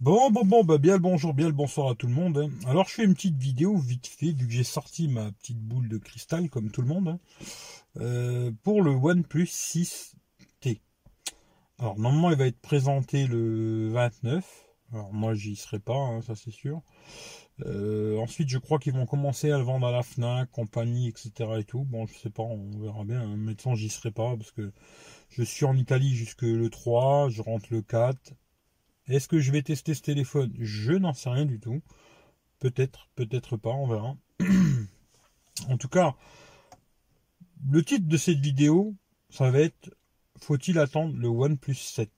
Bon, bon, bon, bah bien le bonjour, bien le bonsoir à tout le monde. hein. Alors je fais une petite vidéo vite fait, vu que j'ai sorti ma petite boule de cristal, comme tout le monde, hein, euh, pour le OnePlus 6T. Alors normalement il va être présenté le 29. Alors moi j'y serai pas, hein, ça c'est sûr. Euh, ensuite je crois qu'ils vont commencer à le vendre à la FNAC, compagnie, etc. et tout. Bon je sais pas, on verra bien. Mais de toute façon j'y serai pas parce que je suis en Italie jusque le 3, je rentre le 4. Est-ce que je vais tester ce téléphone? Je n'en sais rien du tout. Peut-être, peut-être pas, on verra. en tout cas, le titre de cette vidéo, ça va être Faut-il attendre le OnePlus 7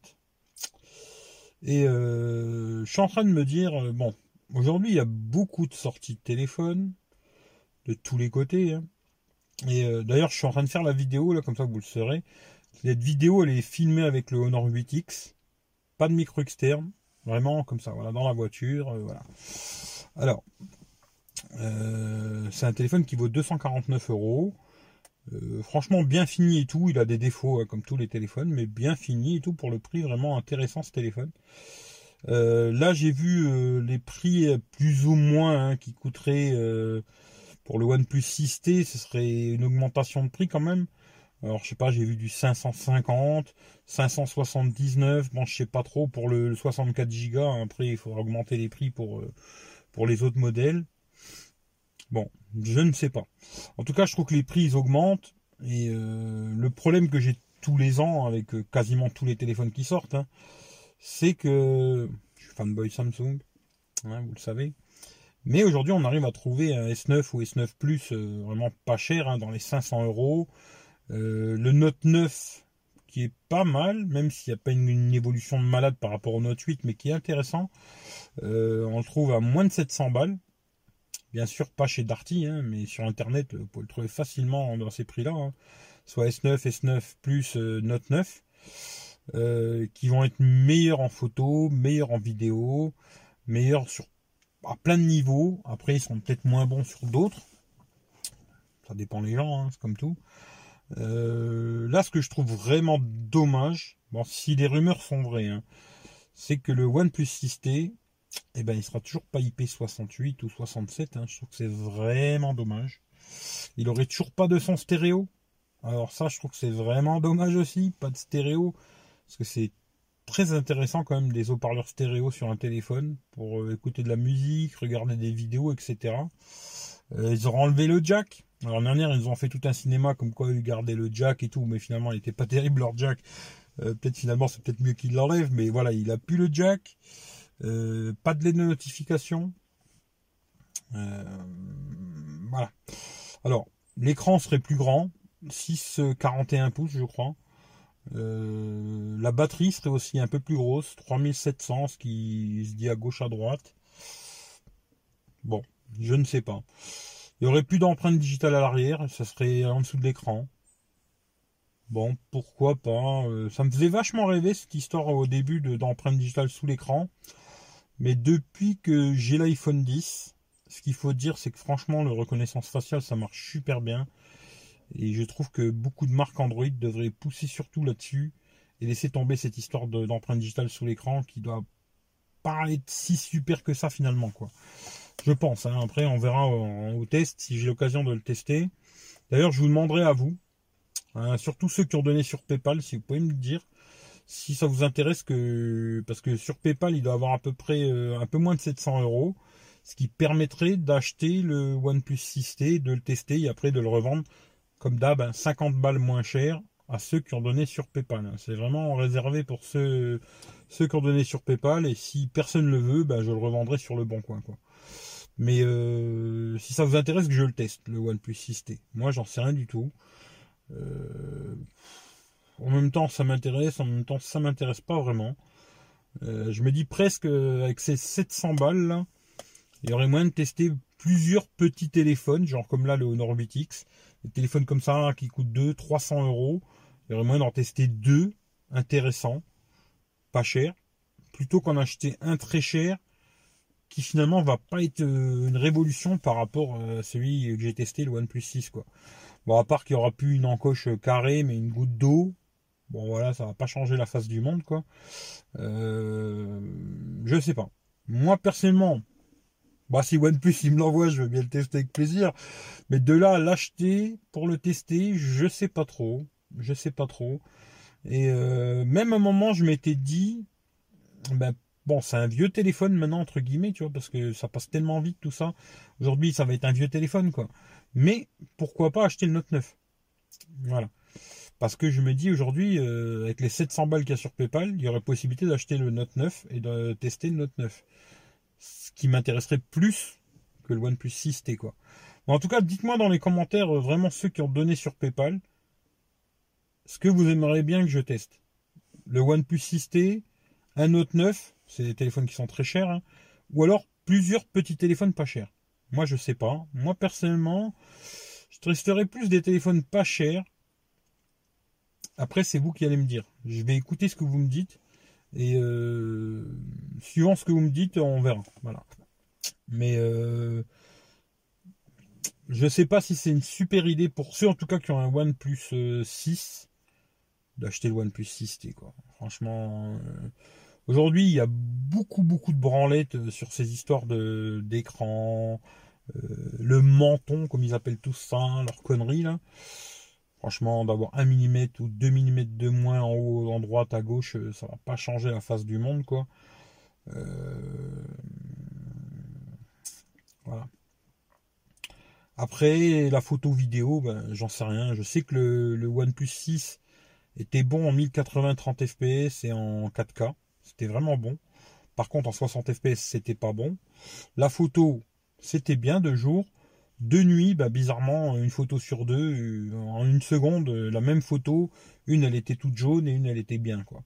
Et euh, je suis en train de me dire, euh, bon, aujourd'hui il y a beaucoup de sorties de téléphone, de tous les côtés. hein. Et euh, d'ailleurs, je suis en train de faire la vidéo, là, comme ça vous le saurez. Cette vidéo, elle est filmée avec le Honor 8X de micro externe, vraiment comme ça, voilà, dans la voiture, euh, voilà. Alors, euh, c'est un téléphone qui vaut 249 euros. Euh, franchement, bien fini et tout. Il a des défauts hein, comme tous les téléphones, mais bien fini et tout pour le prix vraiment intéressant ce téléphone. Là, j'ai vu les prix plus ou moins hein, qui coûteraient pour le OnePlus 6T. Ce serait une augmentation de prix quand même. Alors je sais pas, j'ai vu du 550, 579, bon je sais pas trop pour le, le 64 Go, après il faudra augmenter les prix pour, euh, pour les autres modèles. Bon, je ne sais pas. En tout cas, je trouve que les prix ils augmentent et euh, le problème que j'ai tous les ans avec euh, quasiment tous les téléphones qui sortent, hein, c'est que je suis fanboy Samsung, hein, vous le savez. Mais aujourd'hui, on arrive à trouver un S9 ou S9 Plus vraiment pas cher, hein, dans les 500 euros. Euh, le Note 9 qui est pas mal, même s'il n'y a pas une, évolution de malade par rapport au Note 8, mais qui est intéressant. Euh, on le trouve à moins de 700 balles. Bien sûr, pas chez Darty, hein, mais sur Internet, vous pouvez le trouver facilement dans ces prix-là. hein. Soit S9, S9 plus euh, Note 9, euh, qui vont être meilleurs en photo, meilleurs en vidéo, meilleurs sur à plein de niveaux. Après, ils sont peut-être moins bons sur d'autres. Ça dépend des gens, hein, c'est comme tout. Euh, là, ce que je trouve vraiment dommage, bon, si les rumeurs sont vraies, hein, c'est que le OnePlus 6T, eh ben, il sera toujours pas IP68 ou 67. hein. Je trouve que c'est vraiment dommage. Il aurait toujours pas de son stéréo. Alors ça, je trouve que c'est vraiment dommage aussi, pas de stéréo, parce que c'est très intéressant quand même des haut-parleurs stéréo sur un téléphone pour euh, écouter de la musique, regarder des vidéos, etc. Euh, ils auront enlevé le jack. Alors l'année dernière, ils ont fait tout un cinéma comme quoi ils gardaient le jack et tout, mais finalement, il était pas terrible leur jack. Euh, peut-être finalement, c'est peut-être mieux qu'ils l'enlèvent, mais voilà, il a plus le jack. Euh, pas de LED de notification. Voilà. Alors, l'écran serait plus grand, 6,41 pouces, je crois. La batterie serait aussi un peu plus grosse, 3700, ce qui se dit à gauche à droite. Bon, je ne sais pas. Il y aurait plus d'empreinte digitale à l'arrière, ça serait en dessous de l'écran. Bon, pourquoi pas. euh, ça me faisait vachement rêver cette histoire au début de- d'empreinte digitale sous l'écran. Mais depuis que j'ai l'iPhone 10, ce qu'il faut dire, c'est que franchement, le reconnaissance faciale, ça marche super bien. Et je trouve que beaucoup de marques Android devraient pousser surtout là-dessus et laisser tomber cette histoire de- d'empreinte digitale sous l'écran qui doit pas être si super que ça finalement. Je pense. hein. Après, on verra au test si j'ai l'occasion de le tester. D'ailleurs, je vous demanderai à vous, hein, surtout ceux qui ont donné sur PayPal, si vous pouvez me dire si ça vous intéresse parce que sur PayPal il doit avoir à peu près euh, un peu moins de 700 euros, ce qui permettrait d'acheter le OnePlus 6T, de le tester et après de le revendre comme d'hab hein, 50 balles moins cher à ceux qui ont donné sur PayPal. hein. C'est vraiment réservé pour ceux qui ont donné sur PayPal et si personne le veut, ben, je le revendrai sur le bon coin. Mais euh, si ça vous intéresse que je le teste, le OnePlus 6T. Moi, j'en sais rien du tout. Euh, en même temps, ça m'intéresse, en même temps, ça m'intéresse pas vraiment. Euh, je me dis presque, avec ces 700 balles, là, il y aurait moyen de tester plusieurs petits téléphones, genre comme là, le Honor 8X. Des téléphones comme ça, qui coûtent 2, 300 euros. Il y aurait moyen d'en tester deux intéressants, pas cher, plutôt qu'en acheter un très cher, qui finalement va pas être euh, une révolution par rapport à celui que j'ai testé, le OnePlus 6, quoi. Bon, à part qu'il y aura plus une encoche carrée, mais une goutte d'eau. Bon, voilà, ça va pas changer la face du monde, quoi. Euh, je sais pas. Moi, personnellement, bah, si OnePlus il me l'envoie, je veux bien le tester avec plaisir. Mais de là à l'acheter pour le tester, je sais pas trop. Je sais pas trop. Et euh, même un moment, je m'étais dit, ben, bon, c'est un vieux téléphone maintenant, entre guillemets, tu vois, parce que ça passe tellement vite tout ça. Aujourd'hui, ça va être un vieux téléphone, quoi. Mais pourquoi pas acheter le Note 9 Voilà. Parce que je me dis aujourd'hui, euh, avec les 700 balles qu'il y a sur PayPal, il y aurait possibilité d'acheter le Note 9 et de tester le Note 9. Ce qui m'intéresserait plus que le OnePlus 6T, quoi. en tout cas, dites-moi dans les commentaires, euh, vraiment ceux qui ont donné sur PayPal, ce que vous aimeriez bien que je teste. Le OnePlus 6T, un Note 9, c'est des téléphones qui sont très chers, hein, ou alors plusieurs petits téléphones pas chers. Moi, je sais pas. Moi, personnellement, je testerai plus des téléphones pas chers. Après, c'est vous qui allez me dire. Je vais écouter ce que vous me dites. Et euh, suivant ce que vous me dites, on verra. Voilà. Mais euh, je sais pas si c'est une super idée pour ceux en tout cas qui ont un OnePlus 6 euh, d'acheter le OnePlus 6T quoi. Franchement, euh, aujourd'hui il y a beaucoup beaucoup de branlettes euh, sur ces histoires d'écran, le menton comme ils appellent tout ça, leur connerie là. Franchement, d'avoir 1 mm ou 2 mm de moins en haut, en droite, à gauche, ça va pas changer la face du monde quoi. Voilà. Après, la photo vidéo, ben, j'en sais rien. Je sais que le, OnePlus 6 était bon en 1080 30 fps et en 4K. C'était vraiment bon. Par contre, en 60 fps, c'était pas bon. La photo, c'était bien de jour. De nuit, ben, bizarrement, une photo sur deux, euh, en une seconde, la même photo, une elle était toute jaune et une elle était bien. quoi.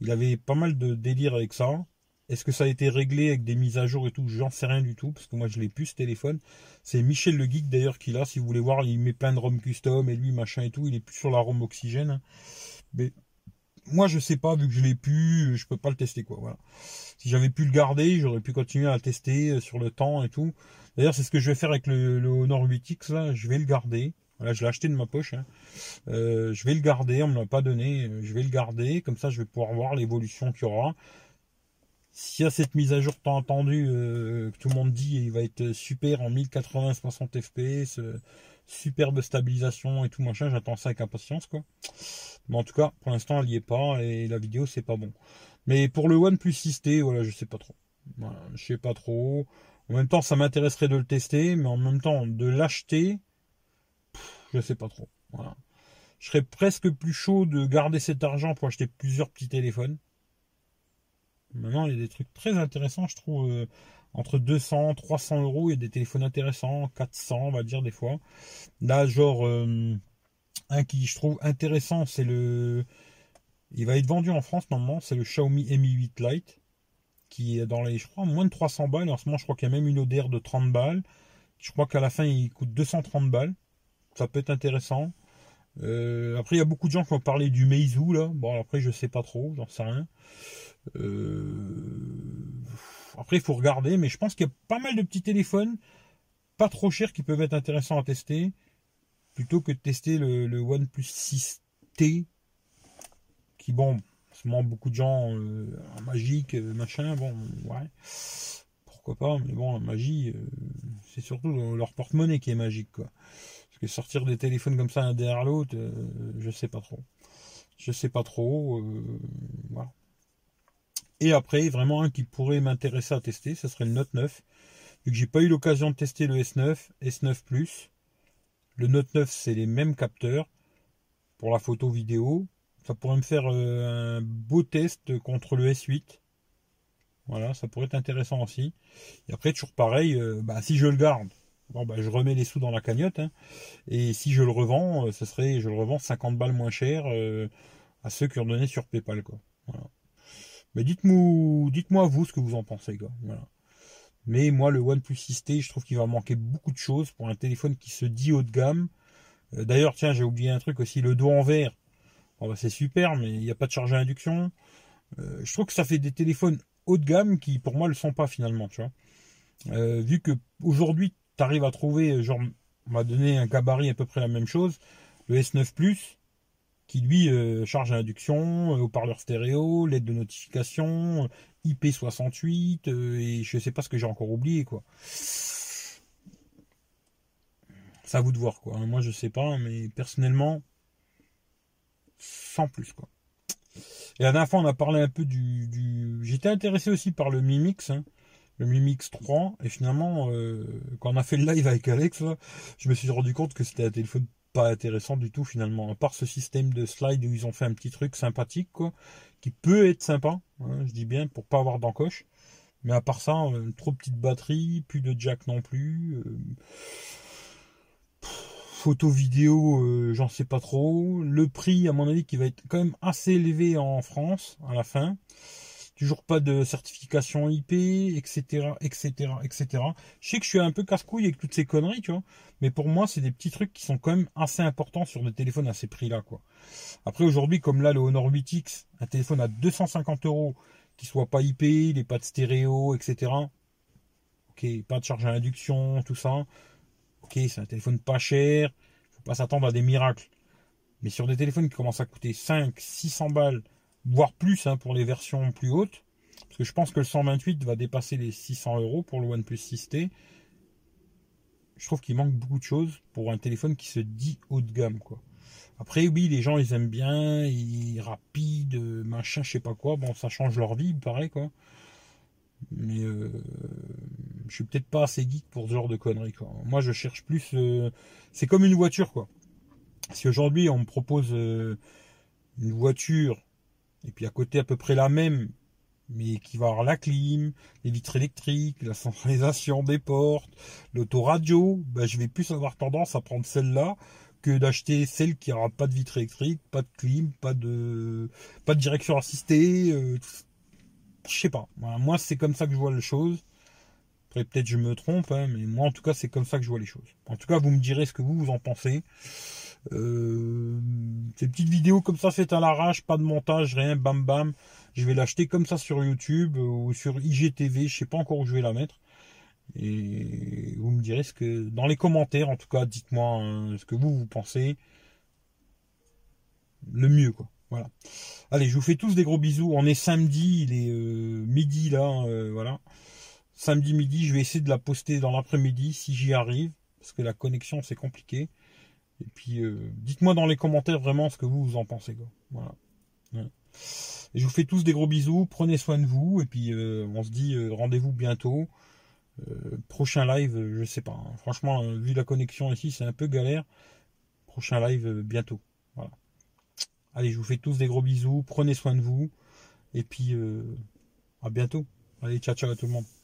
Il avait pas mal de délire avec ça. Est-ce que ça a été réglé avec des mises à jour et tout? J'en sais rien du tout, parce que moi je l'ai plus ce téléphone. C'est Michel le Geek d'ailleurs qui l'a, si vous voulez voir, il met plein de ROM custom et lui machin et tout, il est plus sur la ROM oxygène. Mais moi je sais pas, vu que je l'ai plus, je peux pas le tester quoi. Voilà. Si j'avais pu le garder, j'aurais pu continuer à le tester euh, sur le temps et tout. D'ailleurs c'est ce que je vais faire avec le, Honor 8X là, je vais le garder. Voilà, je l'ai acheté de ma poche. Hein. Euh, je vais le garder, on me l'a pas donné. Euh, je vais le garder, comme ça je vais pouvoir voir l'évolution qu'il y aura. S'il y a cette mise à jour tant entendu euh, que tout le monde dit il va être super en 1080 60 fps, superbe stabilisation et tout machin, j'attends ça avec impatience quoi. Mais en tout cas, pour l'instant, elle n'y est pas et la vidéo c'est pas bon. Mais pour le OnePlus 6T, voilà, je sais pas trop. Voilà, je sais pas trop. En même temps, ça m'intéresserait de le tester, mais en même temps, de l'acheter, je sais pas trop. Voilà. Je serais presque plus chaud de garder cet argent pour acheter plusieurs petits téléphones. Maintenant, il y a des trucs très intéressants, je trouve. Euh, entre 200, 300 euros, il y a des téléphones intéressants, 400, on va dire des fois. Là, genre, euh, un qui je trouve intéressant, c'est le. Il va être vendu en France normalement, c'est le Xiaomi Mi 8 Lite, qui est dans les, je crois, moins de 300 balles. En ce moment, je crois qu'il y a même une ODR de 30 balles. Je crois qu'à la fin, il coûte 230 balles. Ça peut être intéressant. Euh, après, il y a beaucoup de gens qui ont parlé du Meizu là. Bon, après, je sais pas trop, j'en sais rien. Euh, après, il faut regarder, mais je pense qu'il y a pas mal de petits téléphones, pas trop chers, qui peuvent être intéressants à tester, plutôt que de tester le, OnePlus 6T, qui, bon, sûrement beaucoup de gens, euh, magique, euh, machin, bon, ouais, pourquoi pas, mais bon, la magie, c'est surtout leur porte-monnaie qui est magique, quoi. Parce que sortir des téléphones comme ça un derrière l'autre, je sais pas trop. Je sais pas trop. Et après, vraiment un qui pourrait m'intéresser à tester, ce serait le Note 9. Vu que j'ai pas eu l'occasion de tester le S9, S9 Plus. Le Note 9, c'est les mêmes capteurs pour la photo vidéo. Ça pourrait me faire euh, un beau test contre le S8. Voilà, ça pourrait être intéressant aussi. Et après, toujours pareil, euh, bah, si je le garde, bon, bah, je remets les sous dans la cagnotte. Hein. Et si je le revends, euh, ce serait, je le revends 50 balles moins cher à ceux qui ont donné sur PayPal. Mais dites-moi, dites-moi vous ce que vous en pensez. Mais moi, le OnePlus 6T, je trouve qu'il va manquer beaucoup de choses pour un téléphone qui se dit haut de gamme. Euh, d'ailleurs, tiens, j'ai oublié un truc aussi, le dos en verre. Bah, c'est super, mais il n'y a pas de charge à induction. Euh, je trouve que ça fait des téléphones haut de gamme qui, pour moi, le sont pas finalement. Euh, vu que aujourd'hui, tu arrives à trouver, genre, on m'a donné un gabarit à peu près la même chose. Le S9 Plus, qui lui euh, charge à induction, euh, haut-parleur stéréo, l'aide de notification, IP68 et je sais pas ce que j'ai encore oublié quoi. C'est à vous de voir quoi. Moi je sais pas, mais personnellement, sans plus quoi. Et la dernière fois on a parlé un peu du. J'étais intéressé aussi par le Mimix, hein. le Mimix 3, et finalement euh, quand on a fait le live avec Alex, je me suis rendu compte que c'était un téléphone pas intéressant du tout finalement. À part ce système de slide où ils ont fait un petit truc sympathique quoi, qui peut être sympa, hein, je dis bien pour pas avoir d'encoche. Mais à part ça, euh, trop petite batterie, plus de jack non plus. Euh, photo vidéo, euh, j'en sais pas trop. Le prix, à mon avis, qui va être quand même assez élevé en France à la fin. Toujours pas de certification IP, etc., etc., etc. Je sais que je suis un peu casse-couille avec toutes ces conneries, tu vois. Mais pour moi, c'est des petits trucs qui sont quand même assez importants sur des téléphones à ces prix-là. Après, aujourd'hui, comme là, le Honor 8X, un téléphone à 250 euros, qui soit pas IP, il pas de stéréo, etc. Ok, pas de charge à induction, tout ça. Ok, c'est un téléphone pas cher, faut pas s'attendre à des miracles. Mais sur des téléphones qui commencent à coûter 5, 600 balles, voire plus hein, pour les versions plus hautes, parce que je pense que le 128 va dépasser les 600 euros pour le OnePlus 6T. Je trouve qu'il manque beaucoup de choses pour un téléphone qui se dit haut de gamme, quoi. Après, oui, les gens, ils aiment bien, ils rapide, machin, je sais pas quoi. Bon, ça change leur vie, pareil, quoi. Mais euh, je suis peut-être pas assez geek pour ce genre de conneries. Quoi. Moi, je cherche plus. Euh, c'est comme une voiture, quoi. Si aujourd'hui on me propose euh, une voiture et puis à côté à peu près la même, mais qui va avoir la clim, les vitres électriques, la centralisation des portes, l'autoradio, ben, je vais plus avoir tendance à prendre celle-là que d'acheter celle qui aura pas de vitre électrique, pas de clim, pas de pas de direction assistée, je sais pas. moi, c'est comme ça que je vois les choses. Après, peut-être je me trompe, hein, mais moi, en tout cas, c'est comme ça que je vois les choses. En tout cas, vous me direz ce que vous, vous en pensez. Euh, ces petites vidéos comme ça faites à l'arrache, pas de montage, rien, bam bam. Je vais l'acheter comme ça sur YouTube ou sur IGTV, je sais pas encore où je vais la mettre. Et vous me direz ce que dans les commentaires, en tout cas, dites-moi hein, ce que vous vous pensez. Le mieux, quoi. Voilà. Allez, je vous fais tous des gros bisous. On est samedi, il est euh, midi là, euh, voilà. Samedi midi, je vais essayer de la poster dans l'après-midi si j'y arrive, parce que la connexion c'est compliqué. Et puis, euh, dites-moi dans les commentaires vraiment ce que vous, en pensez. Voilà. Et je vous fais tous des gros bisous. Prenez soin de vous. Et puis, on se dit rendez-vous bientôt. prochain live, je sais pas. Hein. Franchement, vu la connexion ici, c'est un peu galère. Prochain live bientôt. Allez, je vous fais tous des gros bisous. Prenez soin de vous. Et puis, euh, à bientôt. Allez, ciao, ciao à tout le monde.